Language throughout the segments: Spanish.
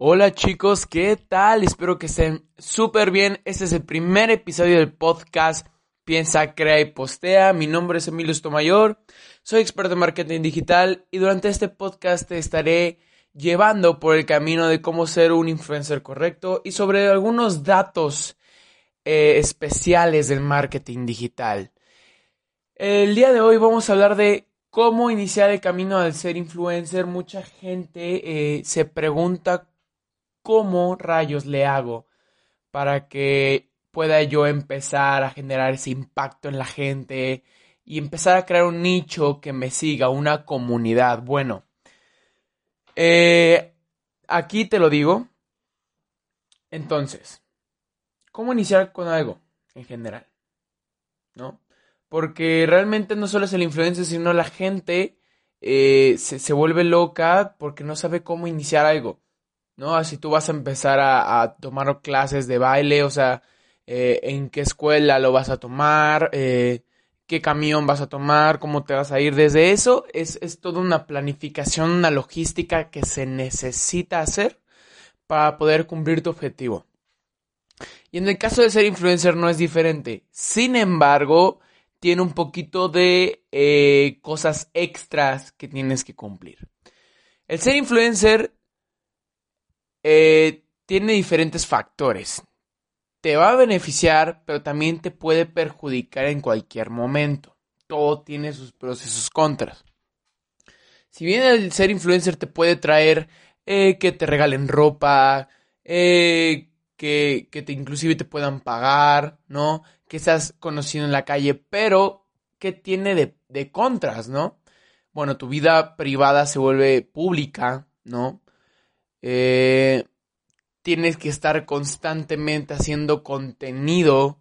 Hola chicos, ¿qué tal? Espero que estén súper bien. Este es el primer episodio del podcast Piensa, Crea y Postea. Mi nombre es Emilio Estomayor, soy experto en marketing digital y durante este podcast te estaré llevando por el camino de cómo ser un influencer correcto y sobre algunos datos eh, especiales del marketing digital. El día de hoy vamos a hablar de cómo iniciar el camino al ser influencer. Mucha gente eh, se pregunta cómo rayos le hago para que pueda yo empezar a generar ese impacto en la gente y empezar a crear un nicho que me siga, una comunidad. Bueno, eh, aquí te lo digo. Entonces, ¿cómo iniciar con algo en general? ¿No? Porque realmente no solo es el influencer, sino la gente eh, se, vuelve loca porque no sabe cómo iniciar algo. ¿No? Así tú vas a empezar a, tomar clases de baile, o sea, eh, en qué escuela lo vas a tomar, eh, qué camión vas a tomar, cómo te vas a ir. Desde eso es, es toda una planificación, una logística que se necesita hacer para poder cumplir tu objetivo. Y en el caso de ser influencer no es diferente. Sin embargo, tiene un poquito de eh, cosas extras que tienes que cumplir. El ser influencer eh, tiene diferentes factores. Te va a beneficiar, pero también te puede perjudicar en cualquier momento. Todo tiene sus pros y sus contras. Si bien el ser influencer te puede traer eh, que te regalen ropa, que, que te inclusive te puedan pagar, ¿no? que estás conocido en la calle, pero ¿qué tiene de, contras, no? Bueno, tu vida privada se vuelve pública, ¿no? Eh, tienes que estar constantemente haciendo contenido,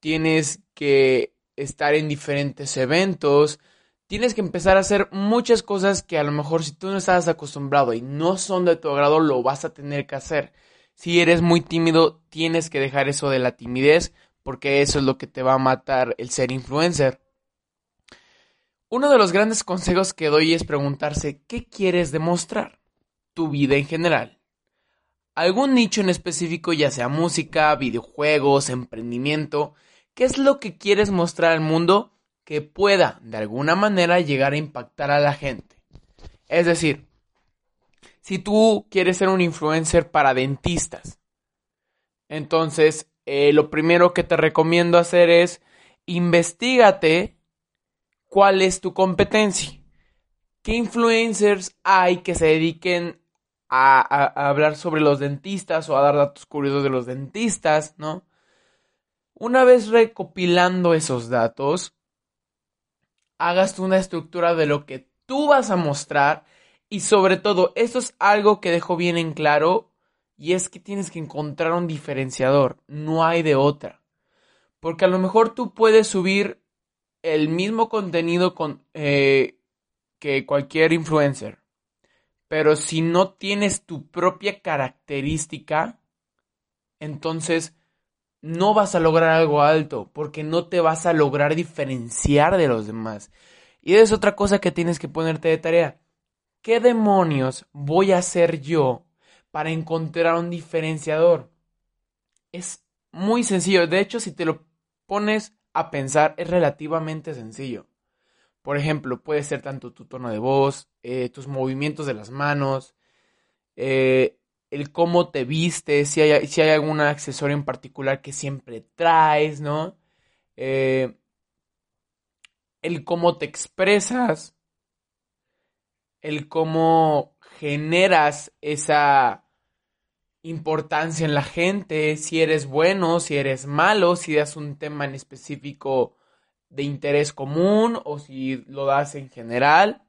tienes que estar en diferentes eventos, tienes que empezar a hacer muchas cosas que a lo mejor si tú no estás acostumbrado y no son de tu agrado, lo vas a tener que hacer. Si eres muy tímido, tienes que dejar eso de la timidez porque eso es lo que te va a matar el ser influencer. Uno de los grandes consejos que doy es preguntarse qué quieres demostrar, tu vida en general. Algún nicho en específico, ya sea música, videojuegos, emprendimiento, ¿qué es lo que quieres mostrar al mundo que pueda de alguna manera llegar a impactar a la gente? Es decir, si tú quieres ser un influencer para dentistas, entonces eh, lo primero que te recomiendo hacer es investigate cuál es tu competencia. ¿Qué influencers hay que se dediquen a, hablar sobre los dentistas o a dar datos curiosos de los dentistas, ¿no? Una vez recopilando esos datos, hagas una estructura de lo que tú vas a mostrar y sobre todo, esto es algo que dejo bien en claro y es que tienes que encontrar un diferenciador, no hay de otra. Porque a lo mejor tú puedes subir el mismo contenido con, eh, que cualquier influencer. Pero si no tienes tu propia característica, entonces no vas a lograr algo alto, porque no te vas a lograr diferenciar de los demás. Y es otra cosa que tienes que ponerte de tarea. ¿Qué demonios voy a hacer yo para encontrar un diferenciador. Es muy sencillo. De hecho, si te lo pones a pensar, es relativamente sencillo. Por ejemplo, puede ser tanto tu tono de voz, eh, tus movimientos de las manos, eh, el cómo te vistes, si hay, si hay algún accesorio en particular que siempre traes, ¿no? Eh, el cómo te expresas, el cómo generas esa importancia en la gente, si eres bueno, si eres malo, si das un tema en específico de interés común o si lo das en general.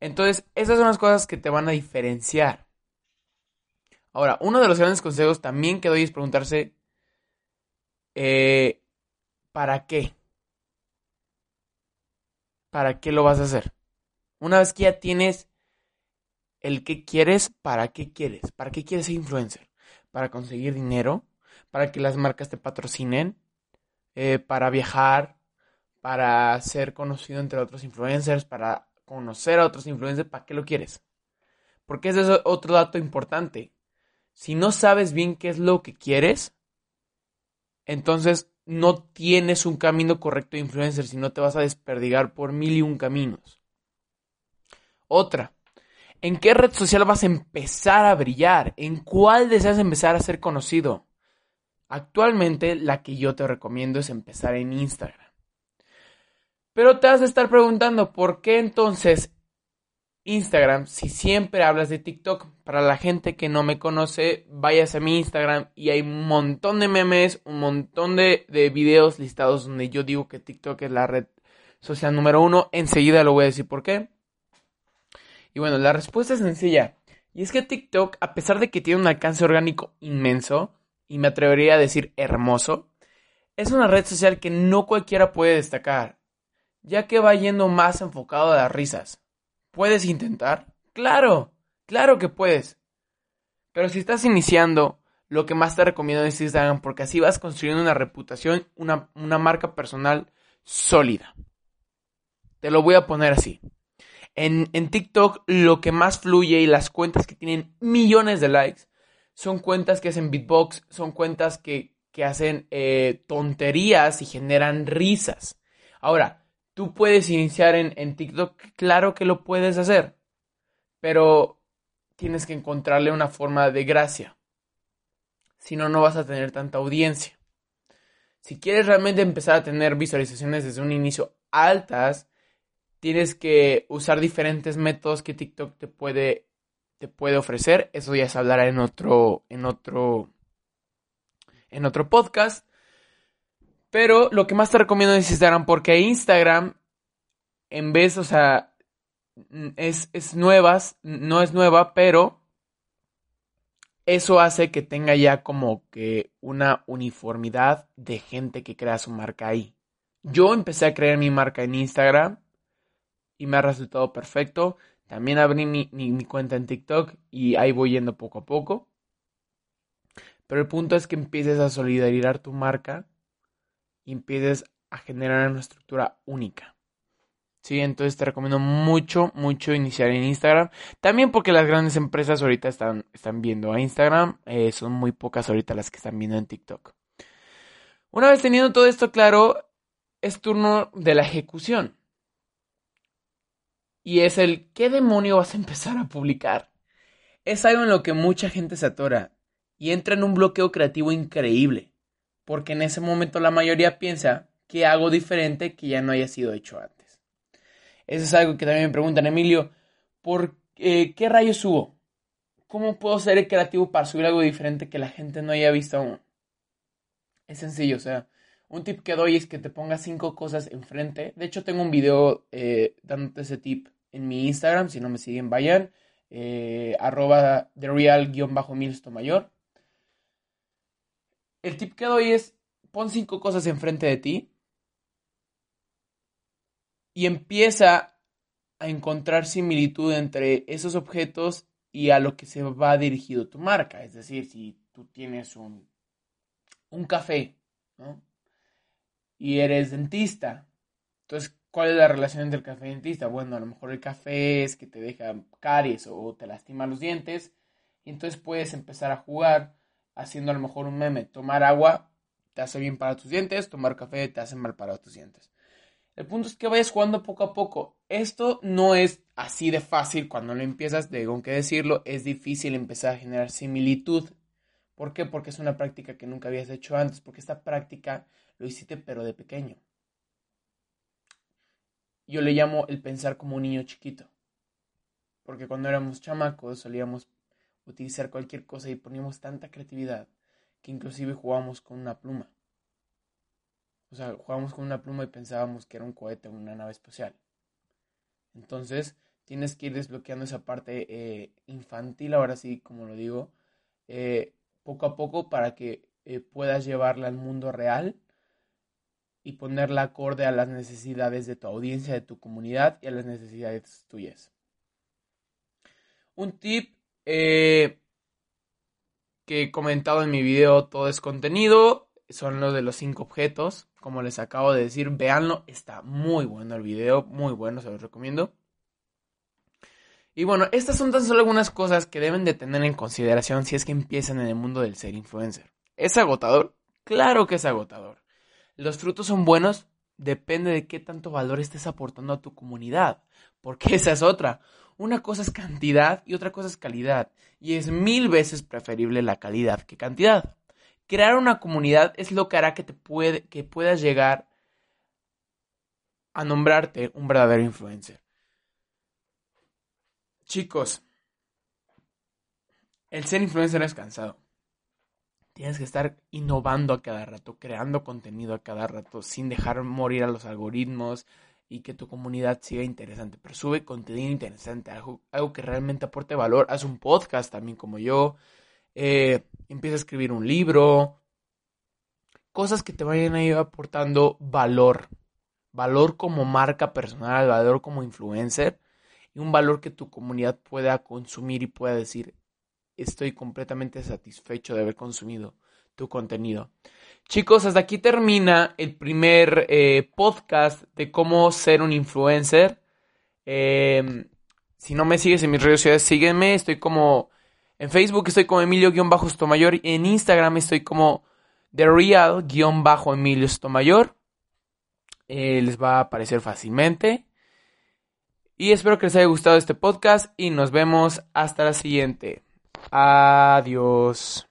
Entonces, esas son las cosas que te van a diferenciar. Ahora, uno de los grandes consejos también que doy es preguntarse, eh, ¿para qué? ¿Para qué lo vas a hacer? Una vez que ya tienes el qué quieres, para qué quieres, para qué quieres ser influencer, para conseguir dinero, para que las marcas te patrocinen, eh, para viajar, para ser conocido entre otros influencers, para conocer a otros influencers, ¿para qué lo quieres? Porque ese es otro dato importante. Si no sabes bien qué es lo que quieres, entonces no tienes un camino correcto de influencer, sino te vas a desperdigar por mil y un caminos. Otra, ¿en qué red social vas a empezar a brillar? ¿En cuál deseas empezar a ser conocido? Actualmente la que yo te recomiendo es empezar en Instagram. Pero te vas a estar preguntando, ¿por qué entonces Instagram si siempre hablas de TikTok? Para la gente que no me conoce, vayas a mi Instagram y hay un montón de memes, un montón de, de videos listados donde yo digo que TikTok es la red social número uno. Enseguida lo voy a decir por qué. Y bueno, la respuesta es sencilla. Y es que TikTok, a pesar de que tiene un alcance orgánico inmenso, y me atrevería a decir hermoso, es una red social que no cualquiera puede destacar ya que va yendo más enfocado a las risas. ¿Puedes intentar? Claro, claro que puedes. Pero si estás iniciando, lo que más te recomiendo es Instagram porque así vas construyendo una reputación, una, una marca personal sólida. Te lo voy a poner así. En, en, TikTok lo que más fluye y las cuentas que tienen millones de likes son cuentas que hacen beatbox, son cuentas que, que hacen eh, tonterías y generan risas. Ahora, Tú puedes iniciar en, TikTok, claro que lo puedes hacer, pero tienes que encontrarle una forma de gracia. Si no, no vas a tener tanta audiencia. Si quieres realmente empezar a tener visualizaciones desde un inicio altas, tienes que usar diferentes métodos que TikTok te puede, te puede ofrecer. Eso ya se hablará en otro, en otro, en otro podcast. Pero lo que más te recomiendo es Instagram porque Instagram, en vez, o sea, es, es nuevas, no es nueva, pero eso hace que tenga ya como que una uniformidad de gente que crea su marca ahí. Yo empecé a crear mi marca en Instagram y me ha resultado perfecto. También abrí mi, mi, cuenta en TikTok y ahí voy yendo poco a poco. Pero el punto es que empieces a solidarizar tu marca y empieces a generar una estructura única. Sí, entonces te recomiendo mucho, mucho iniciar en Instagram. También porque las grandes empresas ahorita están, están viendo a Instagram. Eh, son muy pocas ahorita las que están viendo en TikTok. Una vez teniendo todo esto claro, es turno de la ejecución. Y es el, ¿qué demonio vas a empezar a publicar? Es algo en lo que mucha gente se atora y entra en un bloqueo creativo increíble porque en ese momento la mayoría piensa que hago diferente que ya no haya sido hecho antes. Eso es algo que también me preguntan, Emilio, ¿por qué rayos subo? ¿Cómo puedo ser creativo para subir algo diferente que la gente no haya visto aún? Es sencillo, o sea, un tip que doy es que te pongas cinco cosas enfrente. De hecho, tengo un video eh, dándote ese tip en mi Instagram. Si no me siguen, vayan. Eh, arroba mayor. El tip que doy es, pon cinco cosas enfrente de ti y empieza a encontrar similitud entre esos objetos y a lo que se va dirigido tu marca. Es decir, si tú tienes un, un café y eres dentista, entonces, ¿cuál es la relación entre el café y el dentista? Bueno, a lo mejor el café es que te deja caries o te lastima los dientes y entonces puedes empezar a jugar haciendo a lo mejor un meme. Tomar agua te hace bien para tus dientes, tomar café te hace mal para tus dientes. El punto es que vayas jugando poco a poco. Esto no es así de fácil cuando lo empiezas, tengo que decirlo, es difícil empezar a generar similitud. ¿Por qué? Porque es una práctica que nunca habías hecho antes, porque esta práctica lo hiciste pero de pequeño. Yo le llamo el pensar como un niño chiquito. Porque cuando éramos chamacos solíamos utilizar cualquier cosa y poníamos tanta creatividad que inclusive jugábamos con una pluma. O sea, jugábamos con una pluma y pensábamos que era un cohete o una nave espacial. Entonces, tienes que ir desbloqueando esa parte eh, infantil, ahora sí, como lo digo, eh, poco a poco para que eh, puedas llevarla al mundo real y ponerla acorde a las necesidades de tu audiencia, de tu comunidad y a las necesidades tuyas. Un tip eh, que he comentado en mi video todo es contenido. Son los de los cinco objetos. Como les acabo de decir, véanlo. Está muy bueno el video. Muy bueno, se los recomiendo. Y bueno, estas son tan solo algunas cosas que deben de tener en consideración si es que empiezan en el mundo del ser influencer. ¿Es agotador? Claro que es agotador. ¿Los frutos son buenos? Depende de qué tanto valor estés aportando a tu comunidad. Porque esa es otra. Una cosa es cantidad y otra cosa es calidad. Y es mil veces preferible la calidad que cantidad. Crear una comunidad es lo que hará que, te puede, que puedas llegar a nombrarte un verdadero influencer. Chicos, el ser influencer es cansado. Tienes que estar innovando a cada rato, creando contenido a cada rato, sin dejar morir a los algoritmos y que tu comunidad siga interesante. Pero sube contenido interesante, algo, que realmente aporte valor. Haz un podcast también como yo. Eh, empieza a escribir un libro. Cosas que te vayan a ir aportando valor. Valor como marca personal, valor como influencer y un valor que tu comunidad pueda consumir y pueda decir, estoy completamente satisfecho de haber consumido tu contenido. Chicos, hasta aquí termina el primer eh, podcast de cómo ser un influencer. Em, si no me sigues en mis redes sociales, sígueme. Estoy como en Facebook, estoy como Emilio-Stomayor. En Instagram estoy como The Real-Emilio Stomayor. Eh, les va a aparecer fácilmente. Y espero que les haya gustado este podcast y nos vemos hasta la siguiente. Adiós.